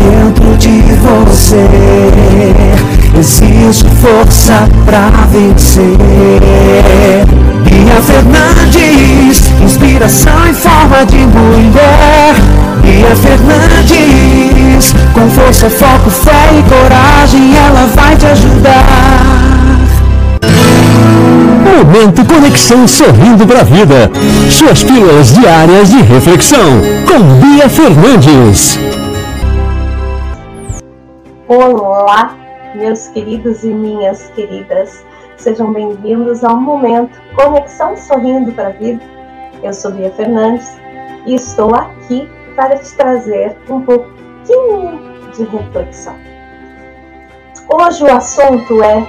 dentro de você. Existe força pra vencer. Bia Fernandes, inspiração em forma de mulher. Bia Fernandes, com força, foco, fé e coragem, ela vai te ajudar. Momento Conexão Sorrindo para a Vida. Suas pílulas diárias de reflexão. Com Bia Fernandes. Olá, meus queridos e minhas queridas. Sejam bem-vindos ao momento Conexão Sorrindo para a Vida. Eu sou Bia Fernandes e estou aqui para te trazer um pouquinho de reflexão. Hoje o assunto é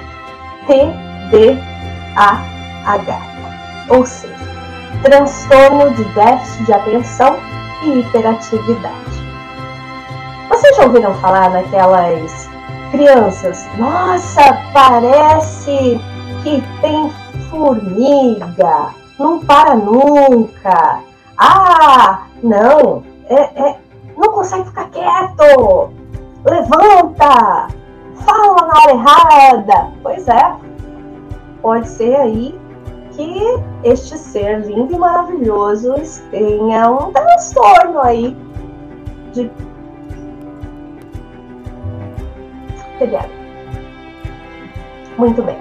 TDAH, ou seja, transtorno de déficit de atenção e hiperatividade. Vocês já ouviram falar naquelas crianças? Nossa, parece que tem formiga, não para nunca. Ah, não, é, é, não consegue ficar quieto. Levanta, fala na hora errada. Pois é, pode ser aí que este ser lindo e maravilhoso tenha um transtorno aí de TDAH. Muito bem.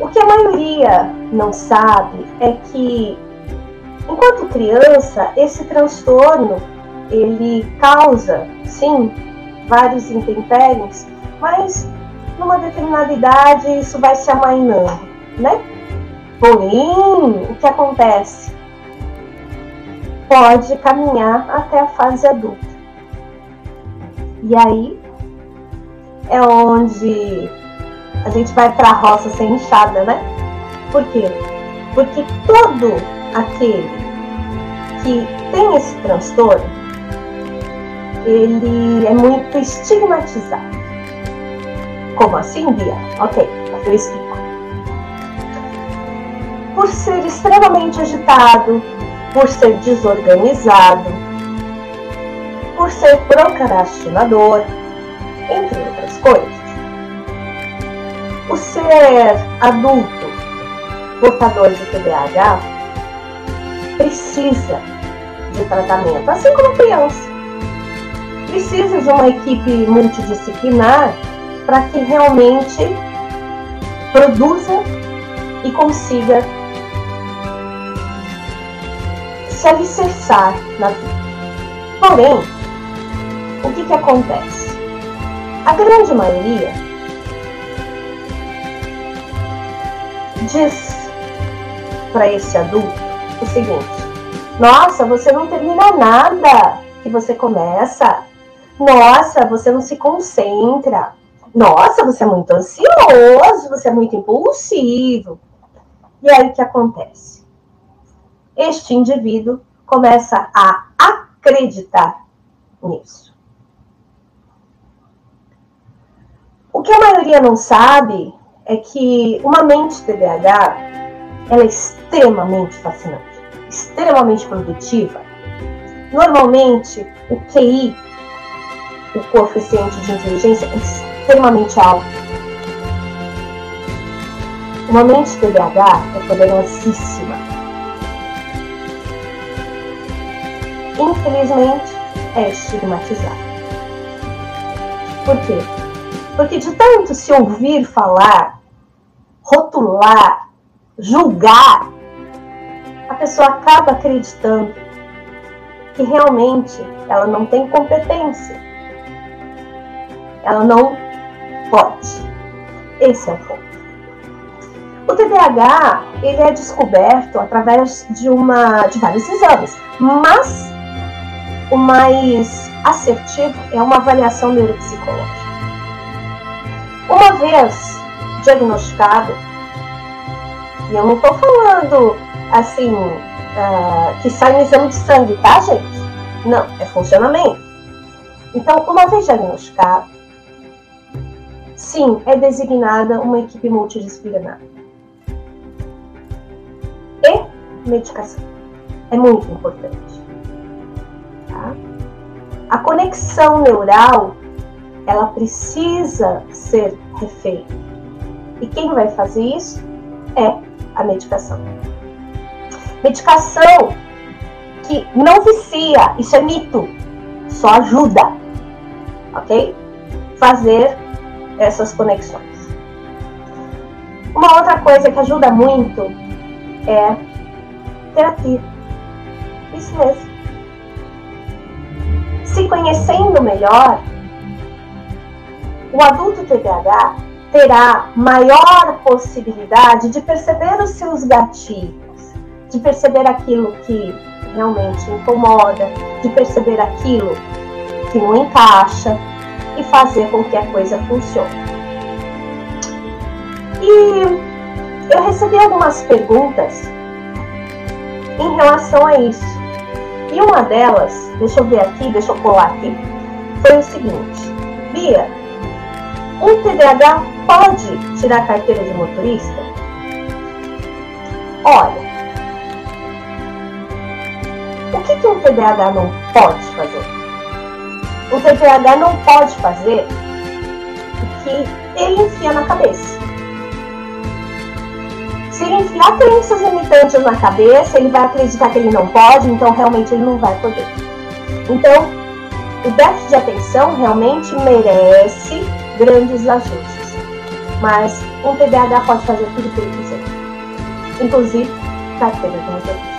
O que a maioria não sabe é que, enquanto criança, esse transtorno ele causa, sim, vários intempéries, mas numa determinada idade isso vai se amainando, né? Porém, o que acontece? Pode caminhar até a fase adulta. E aí é onde a gente vai para a roça sem enxada, né? Por quê? Porque todo aquele que tem esse transtorno, ele é muito estigmatizado. Como assim, Bia? Ok, eu explico. Por ser extremamente agitado, por ser desorganizado, por ser procrastinador, entre coisas. O ser adulto portador de TDAH precisa de tratamento, assim como criança. Precisa de uma equipe multidisciplinar para que realmente produza e consiga se alicerçar na vida. Porém, o que, que acontece? A grande maioria diz para esse adulto o seguinte: Nossa, você não termina nada que você começa. Nossa, você não se concentra. Nossa, você é muito ansioso, você é muito impulsivo. E aí o que acontece? Este indivíduo começa a acreditar nisso. O que a maioria não sabe é que uma mente TDAH ela é extremamente fascinante, extremamente produtiva. Normalmente, o QI, o coeficiente de inteligência, é extremamente alto. Uma mente TDAH é poderosíssima. Infelizmente, é estigmatizada. Por quê? Porque de tanto se ouvir falar, rotular, julgar, a pessoa acaba acreditando que realmente ela não tem competência. Ela não pode. Esse é o ponto. O TDAH ele é descoberto através de uma de vários exames, mas o mais assertivo é uma avaliação neuropsicológica. Uma vez diagnosticado, e eu não estou falando assim, uh, que sai no exame de sangue, tá, gente? Não, é funcionamento. Então, uma vez diagnosticado, sim, é designada uma equipe multidisciplinar. E medicação. É muito importante. Tá? A conexão neural, ela precisa ser refeita. E quem vai fazer isso é a medicação. Medicação que não vicia, isso é mito, só ajuda, ok? Fazer essas conexões. Uma outra coisa que ajuda muito é terapia. Isso mesmo. Se conhecendo melhor, o adulto TDAH terá maior possibilidade de perceber os seus gatilhos, de perceber aquilo que realmente incomoda, de perceber aquilo que não encaixa e fazer com que a coisa funcione. E eu recebi algumas perguntas em relação a isso. E uma delas, deixa eu ver aqui, deixa eu colar aqui, foi o seguinte: Bia, um TDAH pode tirar a carteira de motorista? Olha, o que, que um TDAH não pode fazer? O TDAH não pode fazer o que ele enfia na cabeça. Se ele enfiar crenças limitantes na cabeça, ele vai acreditar que ele não pode, então realmente ele não vai poder. Então, o déficit de atenção realmente merece grandes ajustes. Mas um TDAH pode fazer tudo o que ele quiser, inclusive carteira de motorista.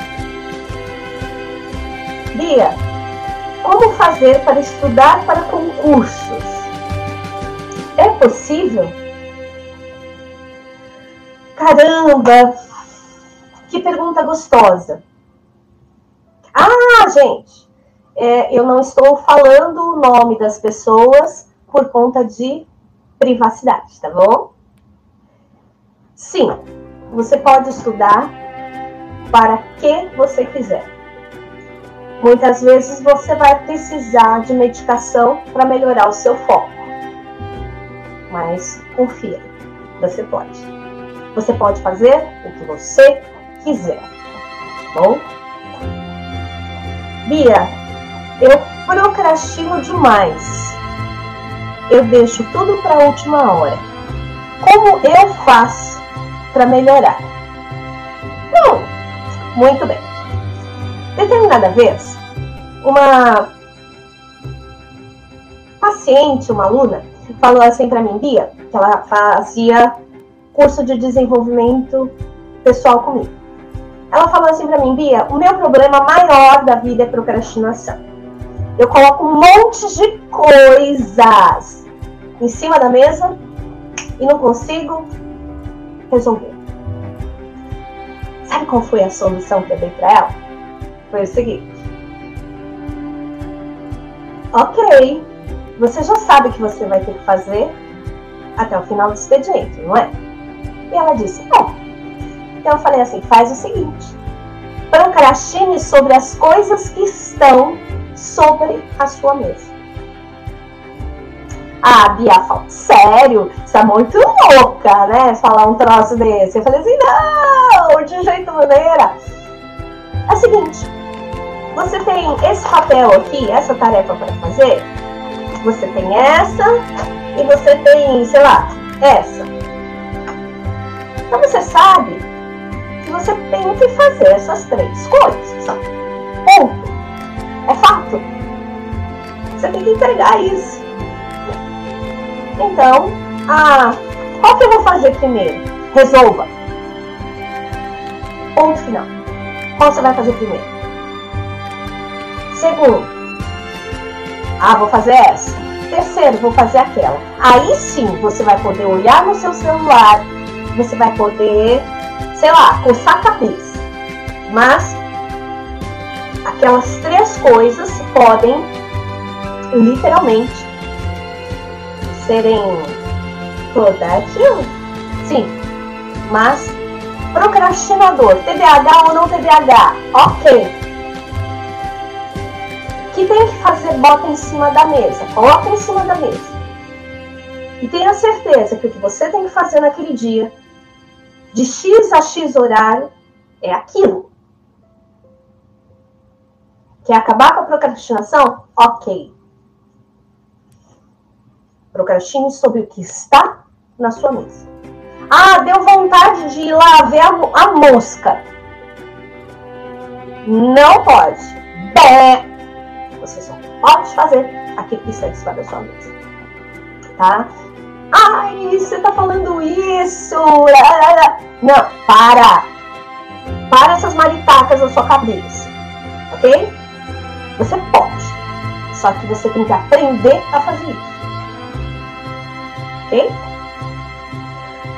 Bia, como fazer para estudar para concursos? É possível? Caramba! Que pergunta gostosa! Ah, gente, é, eu não estou falando o nome das pessoas por conta de privacidade, tá bom? Sim, você pode estudar para que você quiser. Muitas vezes você vai precisar de medicação para melhorar o seu foco. Mas confia, você pode. Você pode fazer o que você quiser. Tá bom? Bia, eu procrastino demais eu deixo tudo para a última hora. Como eu faço para melhorar? Bom, muito bem. Determinada vez, uma paciente, uma aluna, falou assim para mim, Bia, que ela fazia curso de desenvolvimento pessoal comigo. Ela falou assim para mim, Bia, o meu problema maior da vida é procrastinação. Eu coloco um monte de coisas em cima da mesa e não consigo resolver. Sabe qual foi a solução que eu dei para ela? Foi o seguinte. Ok, você já sabe que você vai ter que fazer até o final do expediente, não é? E ela disse, é. Então eu falei assim, faz o seguinte. Procrastine sobre as coisas que estão sobre a sua mesa. Ah, Bia sério? Você é muito louca, né? Falar um troço desse. Eu falei assim, não, de jeito maneira. É o seguinte, você tem esse papel aqui, essa tarefa para fazer, você tem essa e você tem, sei lá, essa. Então você sabe que você tem que fazer essas três coisas. Ponto. É fato. Você tem que entregar isso. Então, ah, qual que eu vou fazer primeiro? Resolva. Ponto final. Qual você vai fazer primeiro? Segundo, ah, vou fazer essa. Terceiro, vou fazer aquela. Aí sim você vai poder olhar no seu celular, você vai poder, sei lá, coçar a cabeça. Mas aquelas três coisas podem literalmente serem productive, Sim, mas procrastinador, TDAH ou não TDAH, ok. que tem que fazer? Bota em cima da mesa, coloca em cima da mesa. E tenha certeza que o que você tem que fazer naquele dia, de X a X horário, é aquilo. Quer acabar com a procrastinação? Ok. Procrastine sobre o que está na sua mesa. Ah, deu vontade de ir lá ver a, a mosca. Não pode. Bé. Você só pode fazer aquilo que está cima da sua mesa. Tá? Ai, você tá falando isso. Não, para. Para essas maritacas na sua cabeça. Ok? Você pode. Só que você tem que aprender a fazer isso. Ok?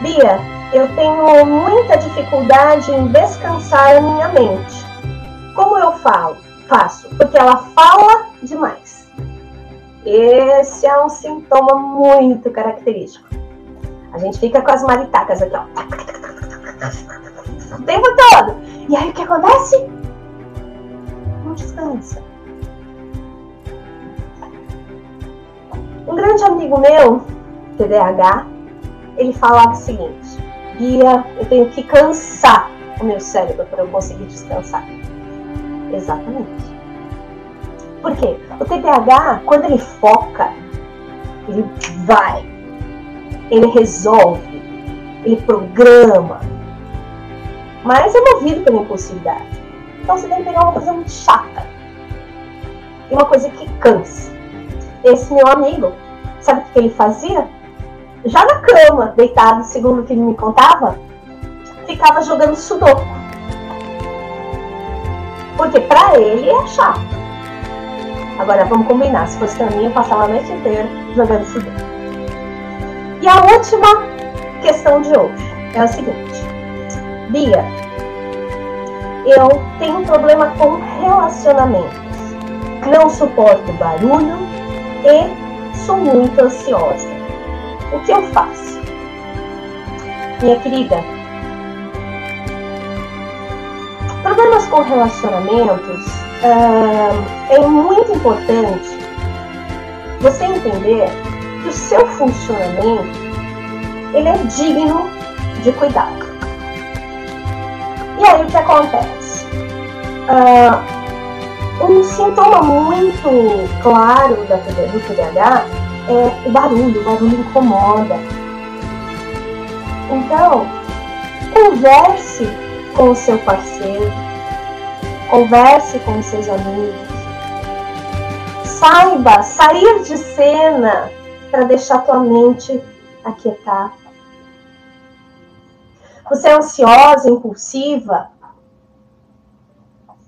Bia, eu tenho muita dificuldade em descansar a minha mente. Como eu falo? Faço, porque ela fala demais. Esse é um sintoma muito característico. A gente fica com as maritacas aqui, ó. O tempo todo. E aí o que acontece? Não descansa. Um grande amigo meu, TDAH, ele falava o seguinte: Bia, eu tenho que cansar o meu cérebro para eu conseguir descansar. Exatamente. Por quê? O TDAH, quando ele foca, ele vai, ele resolve, ele programa, mas é movido pela impulsividade. Então você que pegar uma coisa muito chata e uma coisa que cansa. Esse meu amigo, sabe o que ele fazia? Já na cama, deitado, segundo o que ele me contava, ficava jogando sudoku. Porque pra ele é chato. Agora vamos combinar, se fosse pra mim, eu passava a noite inteira jogando sudoku. E a última questão de hoje é a seguinte. Bia, eu tenho um problema com relacionamentos. Não suporto barulho e sou muito ansiosa. O que eu faço? Minha querida, problemas com relacionamentos uh, é muito importante você entender que o seu funcionamento ele é digno de cuidado. E aí o que acontece? Uh, um sintoma muito claro da, do TDAH é o barulho, o barulho incomoda. Então, converse com o seu parceiro, converse com os seus amigos, saiba sair de cena para deixar tua mente aquietar. Você é ansiosa, impulsiva?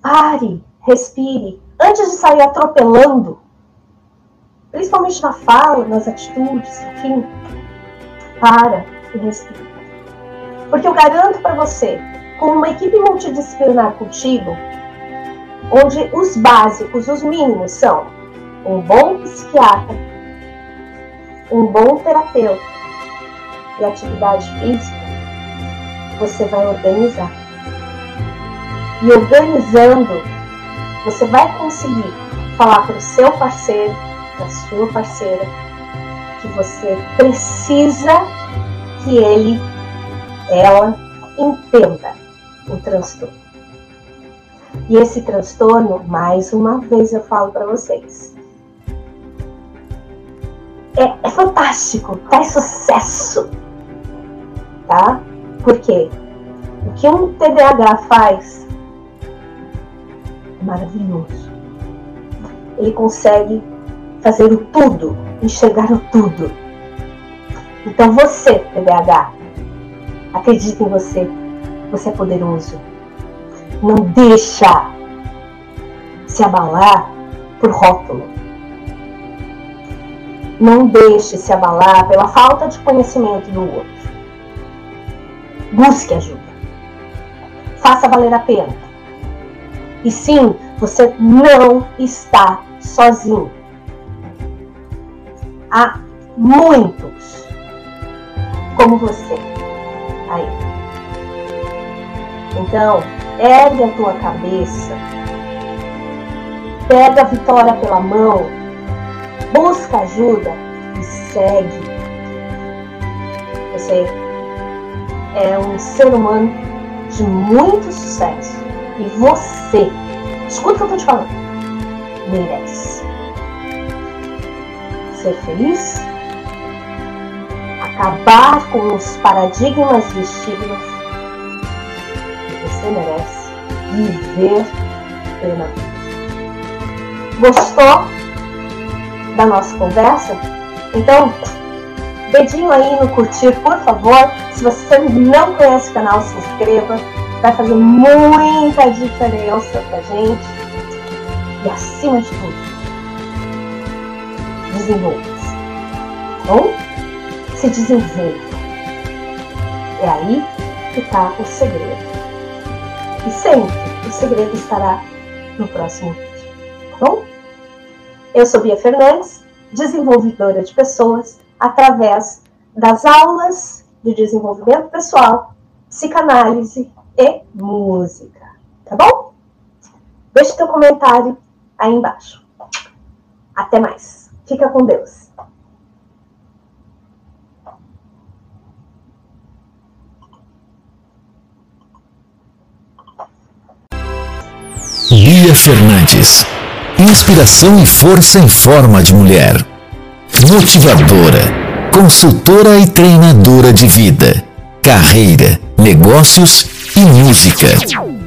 Pare, respire. Antes de sair atropelando, principalmente na fala, nas atitudes, enfim, para e respira. Porque eu garanto para você, com uma equipe multidisciplinar contigo, onde os básicos, os mínimos são um bom psiquiatra, um bom terapeuta e atividade física, você vai organizar. E organizando, você vai conseguir falar para o seu parceiro, da sua parceira que você precisa que ele, ela entenda o transtorno. E esse transtorno, mais uma vez eu falo para vocês, é, é, fantástico, traz sucesso, tá? Porque o que um TDAH faz é maravilhoso. Ele consegue fazer o tudo, enxergar o tudo. Então você, TDAH, acredite em você. Você é poderoso. Não deixa se abalar por rótulo. Não deixe se abalar pela falta de conhecimento do outro. Busque ajuda. Faça valer a pena. E sim, você não está sozinho há muitos como você. a Ele. Então, ergue a tua cabeça, pega a vitória pela mão, busca ajuda e segue. Você é um ser humano de muito sucesso e você, escuta o que eu tô te falando, merece ser feliz, acabar com os paradigmas e estigmas e você merece viver plenamente. Gostou da nossa conversa? Então, dedinho aí no curtir, por favor. Se você não conhece o canal, se inscreva. Vai fazer muita diferença pra gente. E acima de tudo, desenvolva-se. Bom? Se desenvolva. É aí que está o segredo. E sempre o segredo estará no próximo vídeo. Tá bom? Eu sou Bia Fernandes, desenvolvedora de pessoas através das aulas de desenvolvimento pessoal, psicanálise e música. Tá bom? Deixe teu comentário aí embaixo. Até mais. Fica com Deus. Bia Fernandes. Inspiração e força em forma de mulher. Motivadora, consultora e treinadora de vida, carreira, negócios e música.